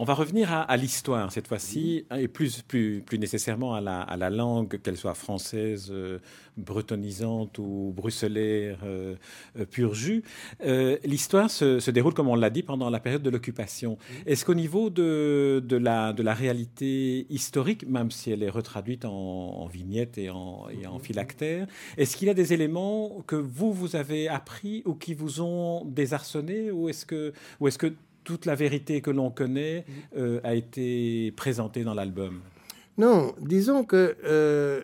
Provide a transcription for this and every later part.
On va revenir à, l'histoire cette fois-ci, et plus, plus, plus nécessairement à la, à la langue, qu'elle soit française, euh, bretonisante ou bruxellaire, euh, euh, pur jus. l'histoire se, se, déroule, comme on l'a dit, pendant la période de l'occupation. Est-ce qu'au niveau de, de, la, de la réalité historique, même si elle est retraduite en, en vignette et en, et en phylactère, est-ce qu'il y a des éléments que vous, vous avez appris ou qui vous ont désarçonné, ou est-ce que, ou est-ce que toute la vérité que l'on connaît euh, a été présentée dans l'album Non, disons que euh,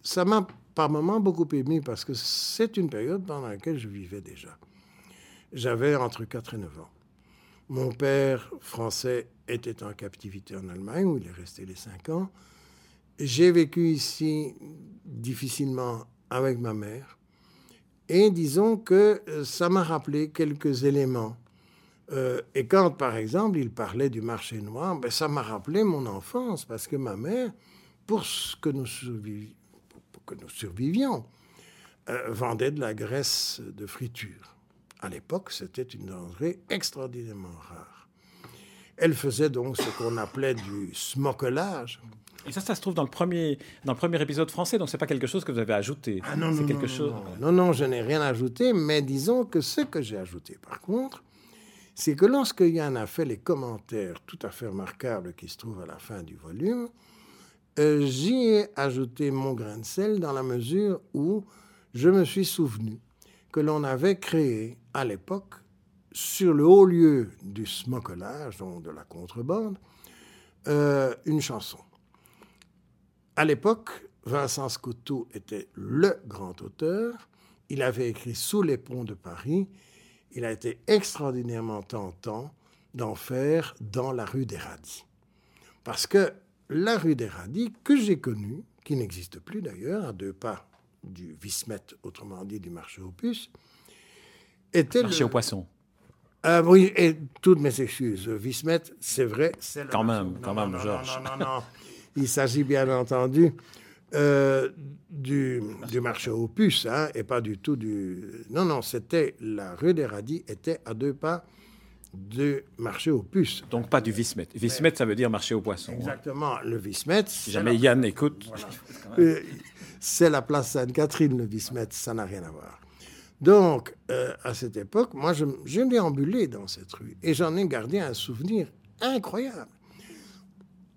ça m'a par moments beaucoup ému parce que c'est une période dans laquelle je vivais déjà. J'avais entre 4 et 9 ans. Mon père français était en captivité en Allemagne où il est resté les 5 ans. J'ai vécu ici difficilement avec ma mère. Et disons que euh, ça m'a rappelé quelques éléments euh, et quand, par exemple, il parlait du marché noir, ben, ça m'a rappelé mon enfance, parce que ma mère, pour ce que nous, que nous survivions, euh, vendait de la graisse de friture. À l'époque, c'était une denrée extraordinairement rare. Elle faisait donc ce qu'on appelait du smokelage. Et ça, ça se trouve dans le premier, dans le premier épisode français, donc c'est pas quelque chose que vous avez ajouté. Ah non, non, quelque non, chose... non, non, je n'ai rien ajouté, mais disons que ce que j'ai ajouté, par contre, c'est que lorsque Yann a fait les commentaires tout à fait remarquables qui se trouvent à la fin du volume, euh, j'y ai ajouté mon grain de sel dans la mesure où je me suis souvenu que l'on avait créé à l'époque, sur le haut lieu du smokelage, donc de la contrebande, euh, une chanson. À l'époque, Vincent Scotto était le grand auteur. Il avait écrit Sous les ponts de Paris il a été extraordinairement tentant d'en faire dans la rue des Radis. Parce que la rue des Radis, que j'ai connue, qui n'existe plus d'ailleurs, à deux pas du Vismet, autrement dit du marché aux puces, était. Marché aux poissons. Ah oui, et toutes mes excuses. Vismet, c'est vrai, c'est Quand même, quand même, Georges. Non, non, non. Il s'agit bien entendu euh, du, du, marché aux puces, hein, et pas du tout du... Non, non, c'était la rue des Radis était à deux pas du marché aux puces. Donc pas du Vismet. Vismet, ça veut dire marché aux poissons. Hein. Exactement. Le Vismet... Si jamais Yann écoute... Euh, c'est la place Sainte-Catherine, le Vismet, ça n'a rien à voir. Donc, euh, à cette époque, moi, je, je déambulé dans cette rue et j'en ai gardé un souvenir incroyable.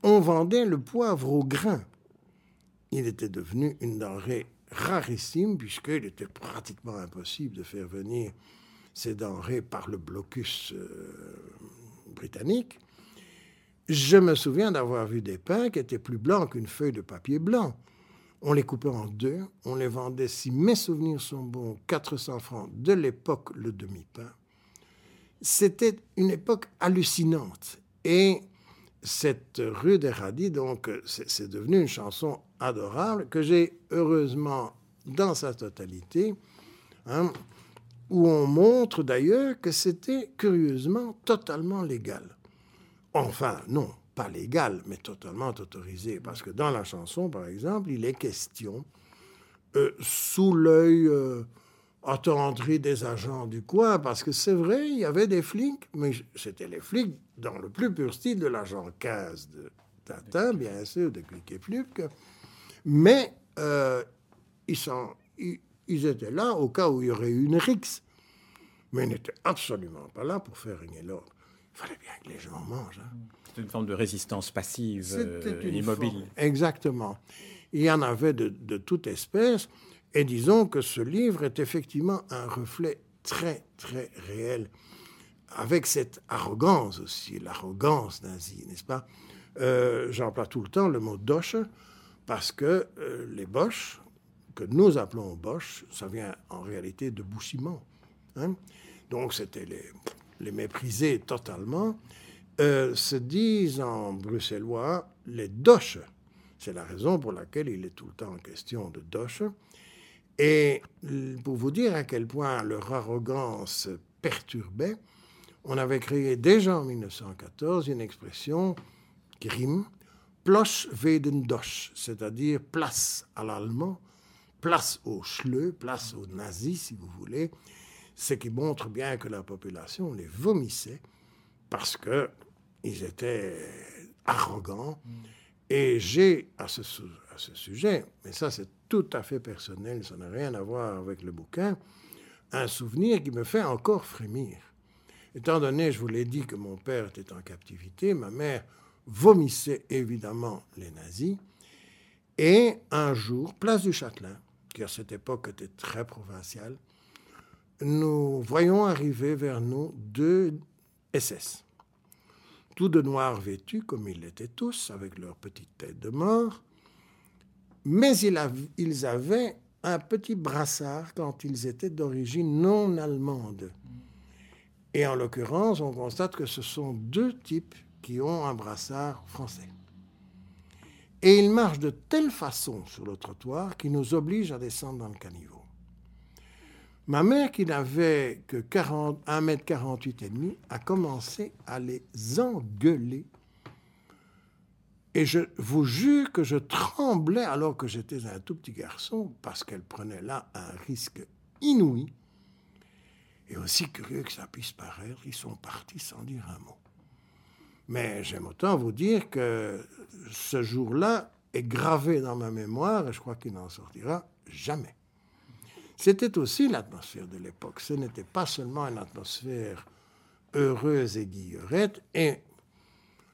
On vendait le poivre au grain il était devenu une denrée rarissime puisqu'il était pratiquement impossible de faire venir ces denrées par le blocus euh, britannique. Je me souviens d'avoir vu des pains qui étaient plus blancs qu'une feuille de papier blanc. On les coupait en deux, on les vendait, si mes souvenirs sont bons, 400 francs de l'époque, le demi-pain. C'était une époque hallucinante. Et cette rue des Radis, donc, c'est devenu une chanson adorable que j'ai heureusement dans sa totalité, hein, où on montre d'ailleurs que c'était curieusement totalement légal. Enfin, non, pas légal, mais totalement autorisé, parce que dans la chanson, par exemple, il est question, euh, sous l'œil euh, attendri des agents du coin, parce que c'est vrai, il y avait des flics, mais c'était les flics dans le plus pur style de l'agent 15 de Tintin, bien sûr, de Click et Fluke, mais euh, ils, sont, ils, étaient là au cas où il y aurait eu une rixe. Mais ils n'étaient absolument pas là pour faire régner l'ordre. Il fallait bien que les gens mangent. Hein. C'est une forme de résistance passive, euh, immobile. exactement. Il y en avait de, de toute espèce. Et disons que ce livre est effectivement un reflet très, très réel, avec cette arrogance aussi, l'arrogance nazie, n'est-ce pas? Euh, J'emploie tout le temps le mot doche, parce que euh, les Boches, que nous appelons Boches, ça vient en réalité de bouchiment. Hein? Donc c'était les, les, mépriser totalement, euh, se disent en bruxellois les Doches. C'est la raison pour laquelle il est tout le temps en question de Doche. Et pour vous dire à quel point leur arrogance perturbait, on avait créé déjà en 1914 une expression qui rime Plosch Dosch, c'est-à-dire place à l'allemand, place au schleu, place aux nazis, si vous voulez, ce qui montre bien que la population les vomissait parce que ils étaient arrogants. Et j'ai, à ce, sujet, mais ça c'est tout à fait personnel, ça n'a rien à voir avec le bouquin, un souvenir qui me fait encore frémir. Étant donné, je vous l'ai dit, que mon père était en captivité, ma mère vomissait évidemment les nazis. Et un jour, place du Châtelain, qui à cette époque était très provinciale, nous voyons arriver vers nous deux SS. Tous de noir vêtus, comme ils l'étaient tous, avec leurs petites têtes de mort. Mais ils avaient un petit brassard quand ils étaient d'origine non allemande. Et en l'occurrence, on constate que ce sont deux types qui ont un brassard français. Et ils marchent de telle façon sur le trottoir qu'ils nous obligent à descendre dans le caniveau. Ma mère, qui n'avait que 40, 1m48 et demi, a commencé à les engueuler. Et je vous jure que je tremblais alors que j'étais un tout petit garçon parce qu'elle prenait là un risque inouï. Et aussi curieux que ça puisse paraître, ils sont partis sans dire un mot. Mais j'aime autant vous dire que ce jour-là est gravé dans ma mémoire et je crois qu'il n'en sortira jamais. C'était aussi l'atmosphère de l'époque. Ce n'était pas seulement une atmosphère heureuse et guillerette. Et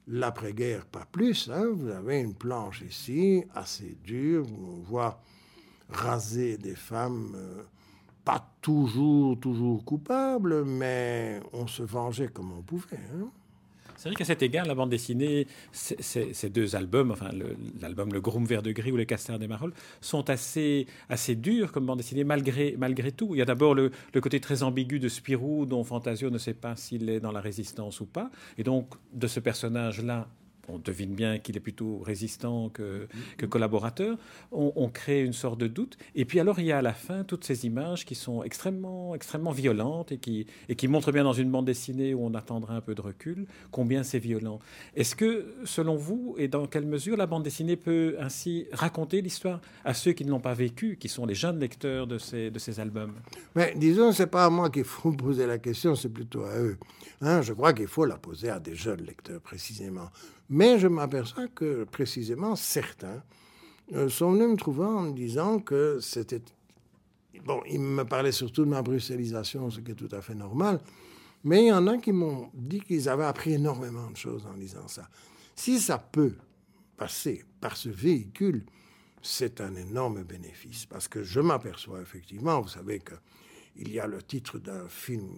l'après-guerre, pas plus. Hein. Vous avez une planche ici, assez dure, où on voit raser des femmes, euh, pas toujours, toujours coupables, mais on se vengeait comme on pouvait. Hein. C'est vrai qu'à cet égard, la bande dessinée, ces deux albums, enfin l'album Le, Groom Vert de Gris ou Le Castor des Marolles, sont assez, assez durs comme bande dessinée malgré, malgré tout. Il y a d'abord le, le, côté très ambigu de Spirou, dont Fantasio ne sait pas s'il est dans la résistance ou pas. Et donc, de ce personnage-là, on devine bien qu'il est plutôt résistant que, collaborateur, on, crée une sorte de doute. Et puis alors il y a à la fin toutes ces images qui sont extrêmement, extrêmement violentes et qui, et qui montrent bien dans une bande dessinée où on attendra un peu de recul combien c'est violent. Est-ce que, selon vous, et dans quelle mesure la bande dessinée peut ainsi raconter l'histoire à ceux qui ne l'ont pas vécu, qui sont les jeunes lecteurs de ces, de ces albums? Mais disons, c'est pas à moi qu'il faut poser la question, c'est plutôt à eux. Hein, je crois qu'il faut la poser à des jeunes lecteurs précisément. Mais je m'aperçois que précisément certains euh, sont venus me trouver en me disant que c'était... Bon, ils me parlaient surtout de ma bruxellisation, ce qui est tout à fait normal. Mais il y en a qui m'ont dit qu'ils avaient appris énormément de choses en lisant ça. Si ça peut passer par ce véhicule, c'est un énorme bénéfice. Parce que je m'aperçois effectivement, vous savez qu'il y a le titre d'un film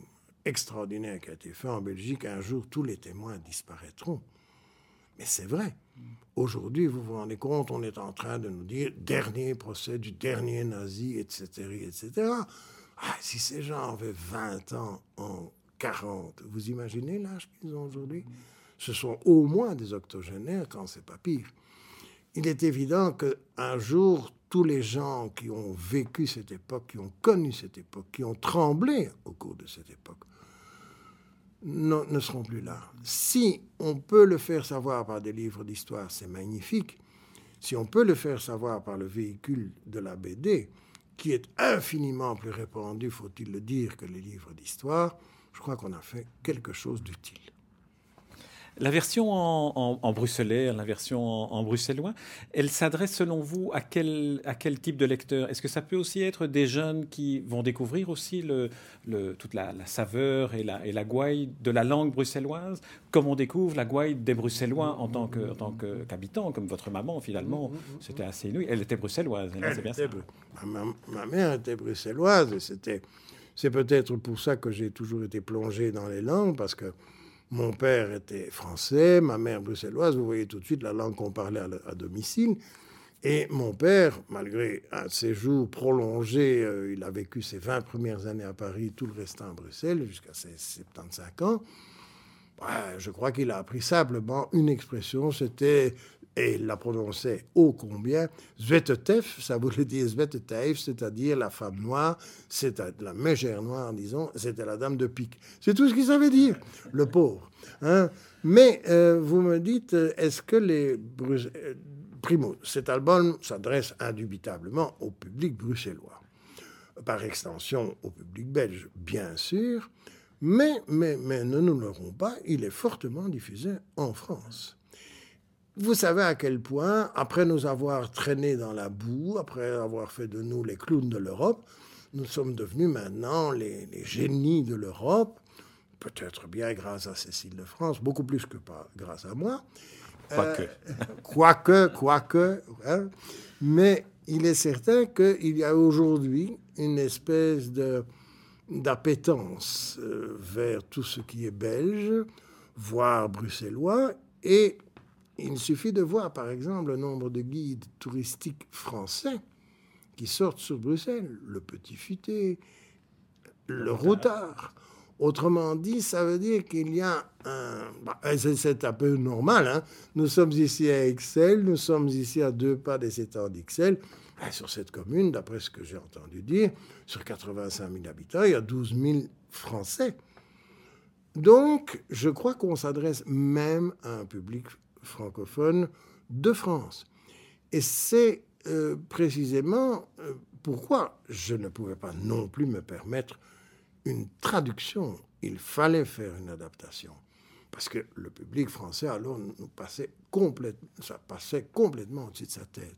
extraordinaire qui a été fait en Belgique, Un jour tous les témoins disparaîtront. Mais c'est vrai. Aujourd'hui, vous vous rendez compte, on est en train de nous dire dernier procès du dernier nazi, etc. etc. Ah, si ces gens avaient 20 ans en 40, vous imaginez l'âge qu'ils ont aujourd'hui? Ce sont au moins des octogénaires, quand c'est pas pire. Il est évident qu'un jour, tous les gens qui ont vécu cette époque, qui ont connu cette époque, qui ont tremblé au cours de cette époque, ne seront plus là. Si on peut le faire savoir par des livres d'histoire, c'est magnifique. Si on peut le faire savoir par le véhicule de la BD, qui est infiniment plus répandu, faut-il le dire, que les livres d'histoire, je crois qu'on a fait quelque chose d'utile. La version en, en, bruxellaire, la version en, bruxellois, elle s'adresse selon vous à quel, à quel type de lecteur? Est-ce que ça peut aussi être des jeunes qui vont découvrir aussi le, le, toute la, saveur et la, et la gouaille de la langue bruxelloise, comme on découvre la gouaille des Bruxellois en tant en qu'habitant, comme votre maman finalement C'était assez inouï. Elle était bruxelloise, c'est bien ça. Ma, ma, mère était bruxelloise et c'était, c'est peut-être pour ça que j'ai toujours été plongé dans les langues, parce que mon père était français, ma mère bruxelloise. Vous voyez tout de suite la langue qu'on parlait à, domicile. Et mon père, malgré un séjour prolongé, euh, il a vécu ses 20 premières années à Paris, tout le restant à Bruxelles, jusqu'à ses 75 ans. Je crois qu'il a appris simplement une expression, c'était et il la prononçait ô combien, Zvetetef, ça voulait dire Zvetetef, c'est-à-dire la femme noire, c'est la mégère noire, disons, c'était la dame de pique. C'est tout ce qu'il savait dire, le pauvre. Hein. Mais euh, vous me dites, est-ce que les... Euh, primo, cet album s'adresse indubitablement au public bruxellois, par extension au public belge, bien sûr, Mais, mais, mais ne nous l'aurons pas, il est fortement diffusé en France. Vous savez à quel point, après nous avoir traînés dans la boue, après avoir fait de nous les clowns de l'Europe, nous sommes devenus maintenant les, les génies de l'Europe, peut-être bien grâce à Cécile de France, beaucoup plus que pas grâce à moi. Quoique. Euh, quoique, quoique. Hein. Mais il est certain qu'il y a aujourd'hui une espèce de d'appétence euh, vers tout ce qui est belge, voire bruxellois, et il suffit de voir par exemple le nombre de guides touristiques français qui sortent sur Bruxelles, le Petit Futé, le Routard. Autrement dit, ça veut dire qu'il y a un... bah, c'est- un peu normal. hein. Nous sommes ici à Excel, nous sommes ici à deux pas des étangs. Ah, Sur cette commune, d'après ce que j'ai entendu dire, sur 85 000 habitants, il y a 12 000 Français. Donc, je crois qu'on s'adresse même à un public francophone de France. Et c'est euh, précisément euh, pourquoi je ne pouvais pas non plus me permettre une traduction. Il fallait faire une adaptation. Parce que le public français, alors, nous passait complètement, ça passait complètement au-dessus de sa tête.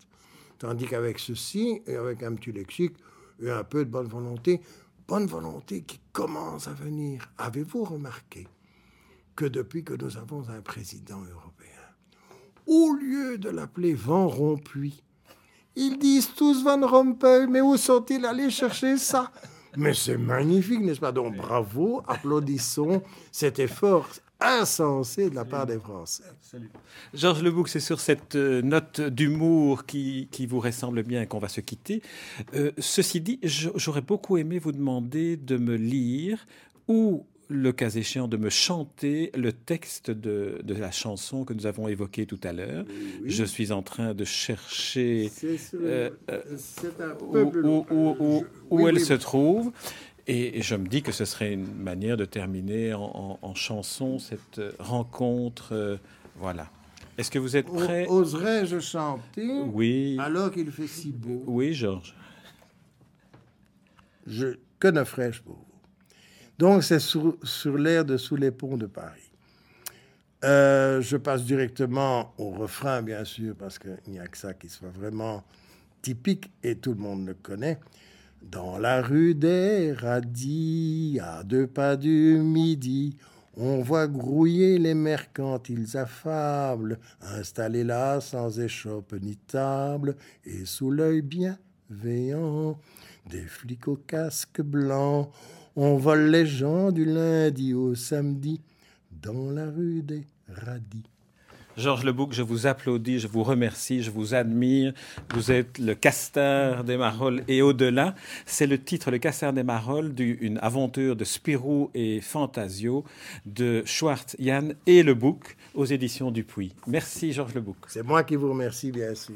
Tandis qu'avec ceci, et avec un petit lexique, et un peu de bonne volonté, bonne volonté qui commence à venir. Avez-vous remarqué que depuis que nous avons un président européen, au lieu de l'appeler Van Rompuy, ils disent tous Van Rompuy, mais où sont-ils allés chercher ça? Mais c'est magnifique, n'est-ce pas? Donc bravo, applaudissons cet effort insensé de la part des Français. Georges Lebouc, c'est sur cette euh, note d'humour qui, qui vous ressemble bien qu'on va se quitter. Euh, ceci dit, j'aurais beaucoup aimé vous demander de me lire ou le cas échéant de me chanter le texte de, de la chanson que nous avons évoquée tout à l'heure. Je suis en train de chercher Euh, euh, où, peu plus où- long. où- où- Je- où oui, elle oui, se trouve. Et, et je me dis que ce serait une manière de terminer en, en- en chanson cette rencontre. euh, voilà. Est-ce que vous êtes prêt Oserais-je chanter Oui. alors qu'il fait si beau? Oui, Georges. Je, que ne ferais-je pour vous Donc, c'est sur, l'air de Sous les ponts de Paris. Euh, je passe directement au refrain, bien sûr, parce qu'il n'y a que ça qui soit vraiment typique et tout le monde le connaît. Dans la rue des Radis, à deux pas du midi, on voit grouiller les mercantiles affables, installés là sans échoppe ni table, et sous l'œil bienveillant des flics au casque blanc. On vole les gens du lundi au samedi dans la rue des Radis. Georges Lebouc, je vous applaudis, je vous remercie, je vous admire. Vous êtes le castor des Marolles et au-delà. C'est le titre, le castor des Marolles, d'une aventure de Spirou et Fantasio de Schwartz, Yann et Lebouc aux éditions Dupuis. Merci Georges Lebouc. C'est moi qui vous remercie, bien sûr.